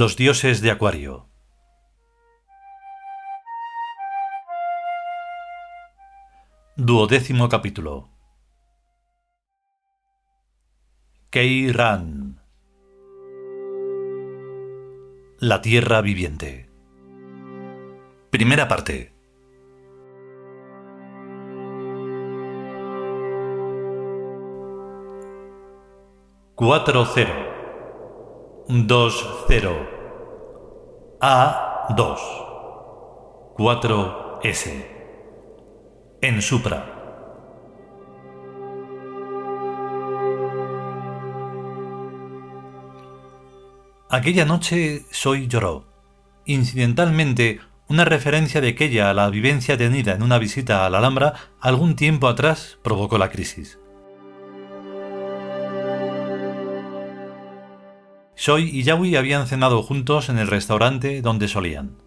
Los dioses de Acuario. Duodécimo capítulo. Kei Ran. La tierra viviente. Primera parte. Cuatro cero. 2-0 A2 4S en Supra. Aquella noche Soy lloró. Incidentalmente, una referencia de aquella a la vivencia tenida en una visita a la Alhambra algún tiempo atrás provocó la crisis. Soy y Yawi habían cenado juntos en el restaurante donde solían.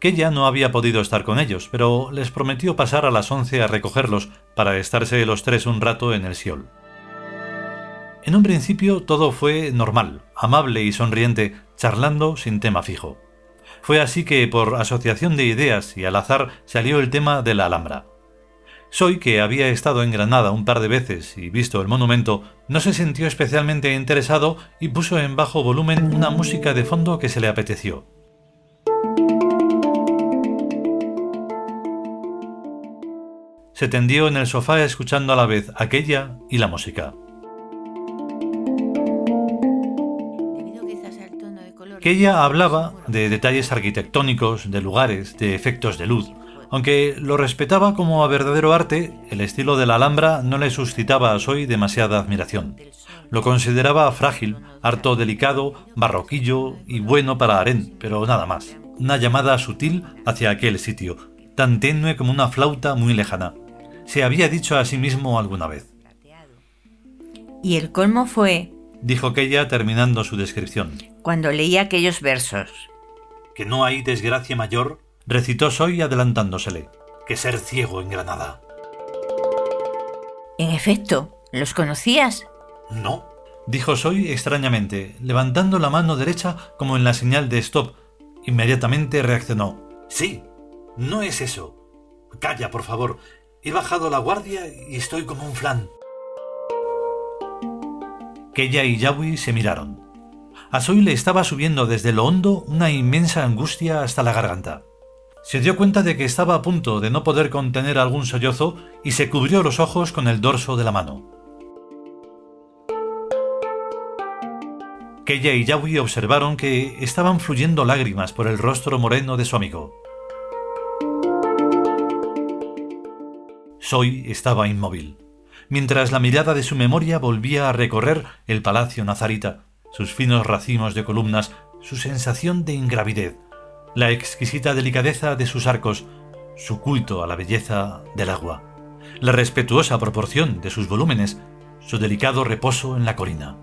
Kella no había podido estar con ellos, pero les prometió pasar a las once a recogerlos para estarse los tres un rato en el Siol. En un principio todo fue normal, amable y sonriente, charlando sin tema fijo. Fue así que, por asociación de ideas y al azar, salió el tema de la Alhambra. Soy, que había estado en Granada un par de veces y visto el monumento, no se sintió especialmente interesado y puso en bajo volumen una música de fondo que se le apeteció. Se tendió en el sofá escuchando a la vez aquella y la música. Aquella hablaba de detalles arquitectónicos, de lugares, de efectos de luz, aunque lo respetaba como a verdadero arte, el estilo de la Alhambra no le suscitaba a Soy demasiada admiración. Lo consideraba frágil, harto delicado, barroquillo y bueno para harén, pero nada más. Una llamada sutil hacia aquel sitio, tan tenue como una flauta muy lejana. Se había dicho a sí mismo alguna vez. Y el colmo fue, dijo aquella terminando su descripción, cuando leía aquellos versos. Que no hay desgracia mayor recitó Soy adelantándosele, que ser ciego en Granada. En efecto, ¿los conocías? No, dijo Soy extrañamente, levantando la mano derecha como en la señal de stop. Inmediatamente reaccionó. Sí, no es eso. Calla, por favor. He bajado la guardia y estoy como un flan. Kella y Yawi se miraron. A Soy le estaba subiendo desde lo hondo una inmensa angustia hasta la garganta. Se dio cuenta de que estaba a punto de no poder contener algún sollozo y se cubrió los ojos con el dorso de la mano. Kella y Yawi observaron que estaban fluyendo lágrimas por el rostro moreno de su amigo. Soy estaba inmóvil, mientras la mirada de su memoria volvía a recorrer el palacio nazarita, sus finos racimos de columnas, su sensación de ingravidez, la exquisita delicadeza de sus arcos, su culto a la belleza del agua, la respetuosa proporción de sus volúmenes, su delicado reposo en la colina.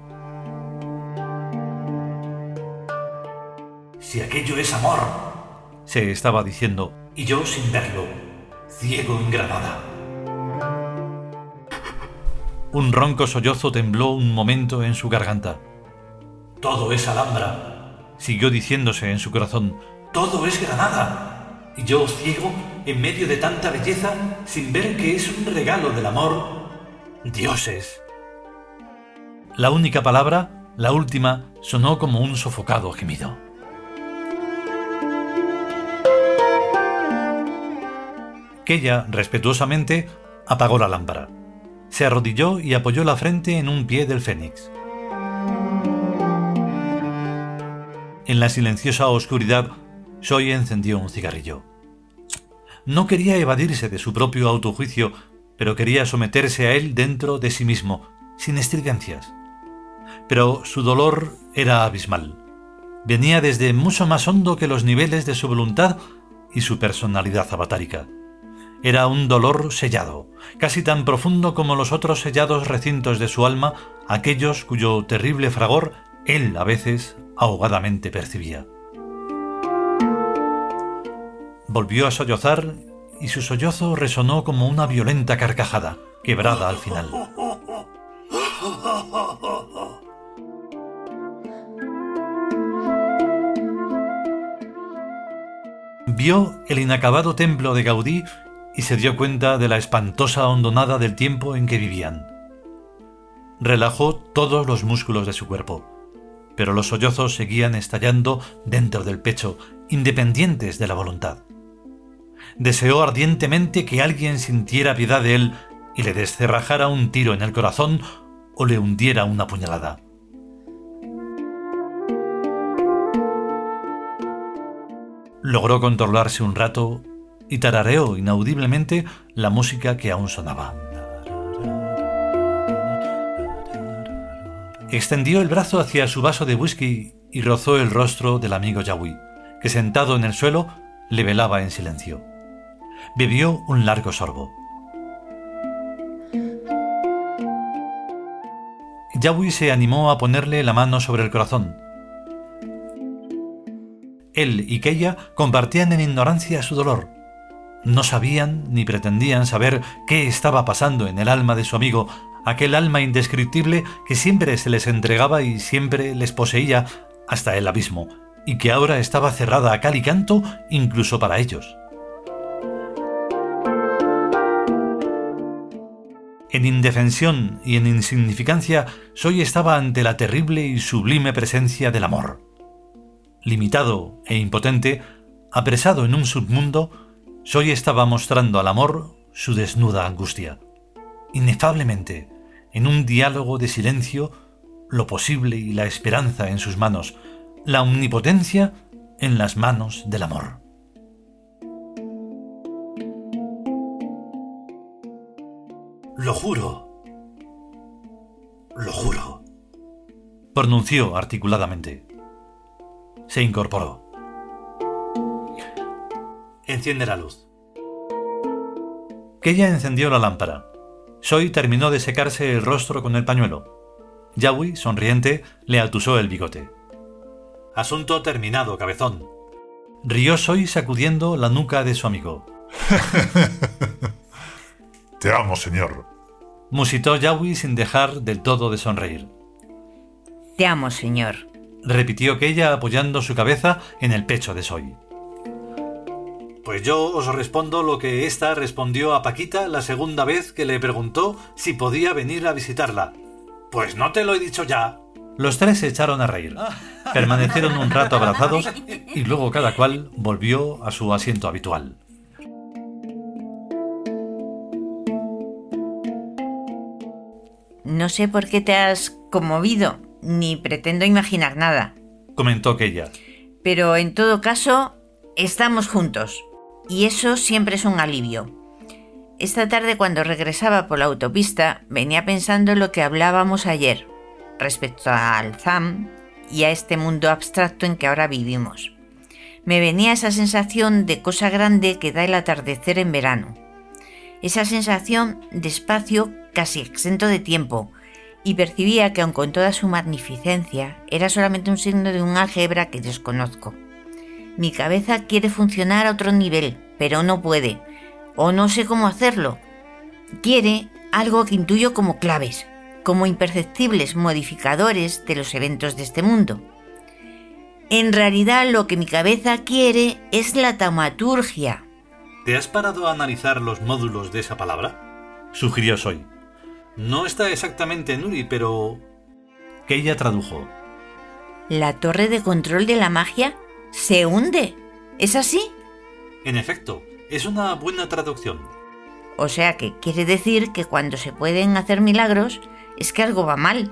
Si aquello es amor, se estaba diciendo, y yo sin verlo, ciego en Granada. Un ronco sollozo tembló un momento en su garganta. Todo es Alhambra, siguió diciéndose en su corazón, todo es Granada. Y yo, ciego, en medio de tanta belleza, sin ver que es un regalo del amor. Dioses. La única palabra, la última, sonó como un sofocado gemido. Aquella, respetuosamente, apagó la lámpara. Se arrodilló y apoyó la frente en un pie del fénix. En la silenciosa oscuridad Soy encendió un cigarrillo. No quería evadirse de su propio autojuicio, pero quería someterse a él dentro de sí mismo, sin estridencias. Pero su dolor era abismal. Venía desde mucho más hondo que los niveles de su voluntad y su personalidad avatárica. Era un dolor sellado, casi tan profundo como los otros sellados recintos de su alma, aquellos cuyo terrible fragor él a veces ahogadamente percibía. Volvió a sollozar y su sollozo resonó como una violenta carcajada, quebrada al final. vio el inacabado templo de Gaudí y se dio cuenta de la espantosa hondonada del tiempo en que vivían. Relajó todos los músculos de su cuerpo, pero los sollozos seguían estallando dentro del pecho, independientes de la voluntad. Deseó ardientemente que alguien sintiera piedad de él y le descerrajara un tiro en el corazón o le hundiera una puñalada. Logró controlarse un rato y tarareó inaudiblemente la música que aún sonaba. Extendió el brazo hacia su vaso de whisky y rozó el rostro del amigo Yawi, que sentado en el suelo le velaba en silencio. Bebió un largo sorbo. Yawi se animó a ponerle la mano sobre el corazón. Él y Keia compartían en ignorancia su dolor. No sabían ni pretendían saber qué estaba pasando en el alma de su amigo, aquel alma indescriptible que siempre se les entregaba y siempre les poseía hasta el abismo, y que ahora estaba cerrada a cal y canto incluso para ellos. En indefensión y en insignificancia, Soy estaba ante la terrible y sublime presencia del amor. Limitado e impotente, apresado en un submundo, Soy estaba mostrando al amor su desnuda angustia. Inefablemente, en un diálogo de silencio, lo posible y la esperanza en sus manos, la omnipotencia en las manos del amor. Lo juro. Lo juro. Pronunció articuladamente. Se incorporó. Enciende la luz. Kella encendió la lámpara. Soy terminó de secarse el rostro con el pañuelo. Yawi, sonriente, le atusó el bigote. Asunto terminado, cabezón. Rió Soy sacudiendo la nuca de su amigo. Te amo, señor. Musitó Yawi sin dejar del todo de sonreír. Te amo, señor. Repitió aquella apoyando su cabeza en el pecho de Soy. Pues yo os respondo lo que ésta respondió a Paquita la segunda vez que le preguntó si podía venir a visitarla. Pues no te lo he dicho ya. Los tres se echaron a reír. Permanecieron un rato abrazados y luego cada cual volvió a su asiento habitual. No sé por qué te has conmovido, ni pretendo imaginar nada. Comentó aquella. Pero en todo caso, estamos juntos. Y eso siempre es un alivio. Esta tarde cuando regresaba por la autopista venía pensando en lo que hablábamos ayer respecto al ZAM y a este mundo abstracto en que ahora vivimos. Me venía esa sensación de cosa grande que da el atardecer en verano. Esa sensación de espacio casi exento de tiempo, y percibía que aun con toda su magnificencia, era solamente un signo de un álgebra que desconozco. Mi cabeza quiere funcionar a otro nivel, pero no puede, o no sé cómo hacerlo. Quiere algo que intuyo como claves, como imperceptibles modificadores de los eventos de este mundo. En realidad lo que mi cabeza quiere es la taumaturgia. ¿Te has parado a analizar los módulos de esa palabra? Sugirió Soy. No está exactamente en Uri, pero... que ella tradujo. La torre de control de la magia se hunde. ¿Es así? En efecto, es una buena traducción. O sea que quiere decir que cuando se pueden hacer milagros es que algo va mal.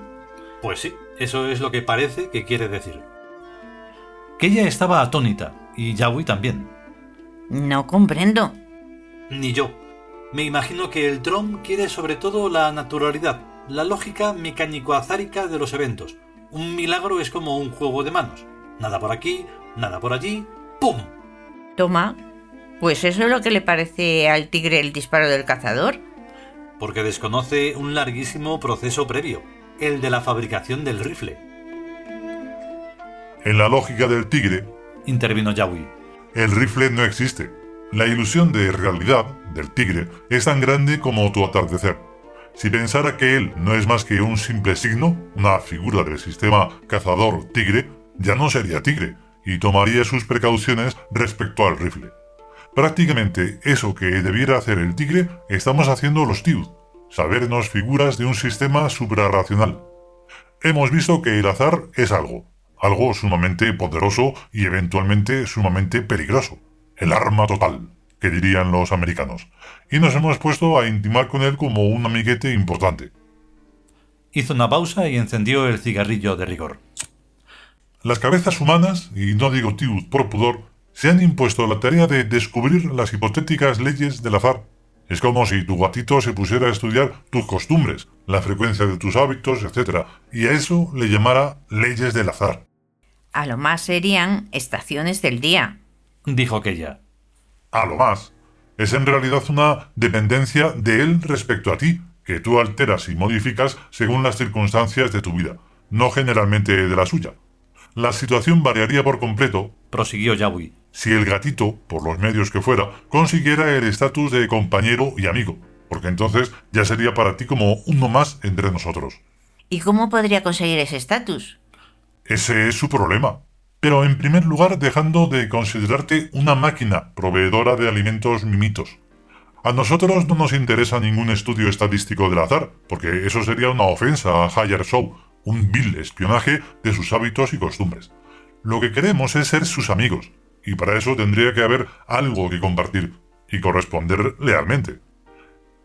Pues sí, eso es lo que parece que quiere decir. Que ella estaba atónita, y Yawi también. No comprendo. Ni yo. Me imagino que el Tron quiere sobre todo la naturalidad, la lógica mecánico-azárica de los eventos. Un milagro es como un juego de manos. Nada por aquí, nada por allí, ¡pum! Toma, pues eso es lo que le parece al tigre el disparo del cazador. Porque desconoce un larguísimo proceso previo, el de la fabricación del rifle. En la lógica del tigre, intervino Yawi, el rifle no existe. La ilusión de realidad del tigre es tan grande como tu atardecer. Si pensara que él no es más que un simple signo, una figura del sistema cazador-tigre, ya no sería tigre, y tomaría sus precauciones respecto al rifle. Prácticamente eso que debiera hacer el tigre estamos haciendo los Tiud, sabernos figuras de un sistema suprarracional. Hemos visto que el azar es algo, algo sumamente poderoso y eventualmente sumamente peligroso, el arma total, que dirían los americanos, y nos hemos puesto a intimar con él como un amiguete importante. Hizo una pausa y encendió el cigarrillo de rigor. Las cabezas humanas, y no digo Tiud por pudor, se han impuesto la tarea de descubrir las hipotéticas leyes del azar. Es como si tu gatito se pusiera a estudiar tus costumbres, la frecuencia de tus hábitos, etc. Y a eso le llamara leyes del azar. A lo más serían estaciones del día, dijo aquella. A lo más. Es en realidad una dependencia de él respecto a ti, que tú alteras y modificas según las circunstancias de tu vida, no generalmente de la suya. La situación variaría por completo, prosiguió Yawi, si el gatito, por los medios que fuera, consiguiera el estatus de compañero y amigo, porque entonces ya sería para ti como uno más entre nosotros. ¿Y cómo podría conseguir ese estatus? Ese es su problema. Pero en primer lugar dejando de considerarte una máquina proveedora de alimentos mimitos. A nosotros no nos interesa ningún estudio estadístico del azar, porque eso sería una ofensa a Higher Show, un vil espionaje de sus hábitos y costumbres. Lo que queremos es ser sus amigos, y para eso tendría que haber algo que compartir y corresponder lealmente.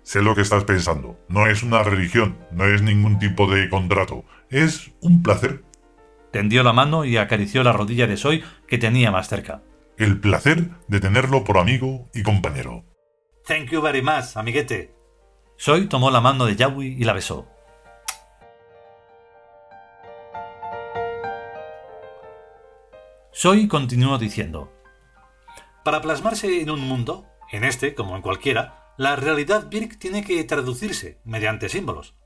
Sé lo que estás pensando, no es una religión, no es ningún tipo de contrato, es un placer. Tendió la mano y acarició la rodilla de Soy que tenía más cerca. El placer de tenerlo por amigo y compañero. Thank you very much, amiguete. Soy tomó la mano de Yawi y la besó. Soy continuó diciendo, Para plasmarse en un mundo, en este como en cualquiera, la realidad Birk tiene que traducirse mediante símbolos.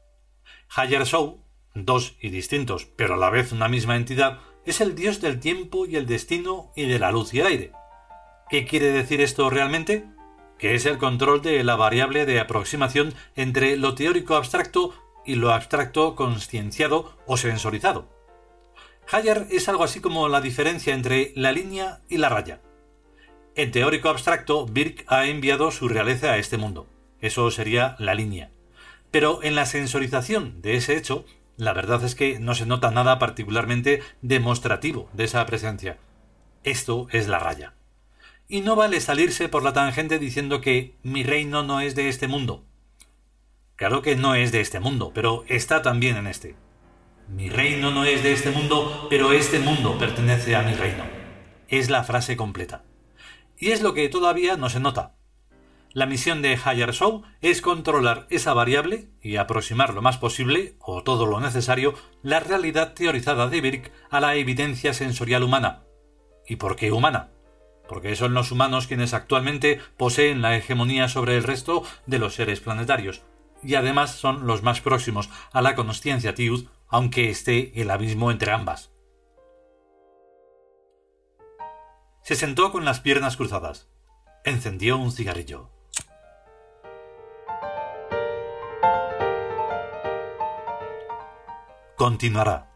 Hayer Show, dos y distintos, pero a la vez una misma entidad, es el dios del tiempo y el destino y de la luz y el aire. ¿Qué quiere decir esto realmente? Que es el control de la variable de aproximación entre lo teórico abstracto y lo abstracto conscienciado o sensorizado. Hayer es algo así como la diferencia entre la línea y la raya. En teórico abstracto, Birk ha enviado su realeza a este mundo. Eso sería la línea. Pero en la sensorización de ese hecho, la verdad es que no se nota nada particularmente demostrativo de esa presencia. Esto es la raya. Y no vale salirse por la tangente diciendo que mi reino no es de este mundo. Claro que no es de este mundo, pero está también en este. Mi reino no es de este mundo, pero este mundo pertenece a mi reino. Es la frase completa. Y es lo que todavía no se nota. La misión de Show es controlar esa variable y aproximar lo más posible, o todo lo necesario, la realidad teorizada de Birk a la evidencia sensorial humana. ¿Y por qué humana? Porque son los humanos quienes actualmente poseen la hegemonía sobre el resto de los seres planetarios, y además son los más próximos a la consciencia Tiud aunque esté el abismo entre ambas. Se sentó con las piernas cruzadas. Encendió un cigarrillo. Continuará.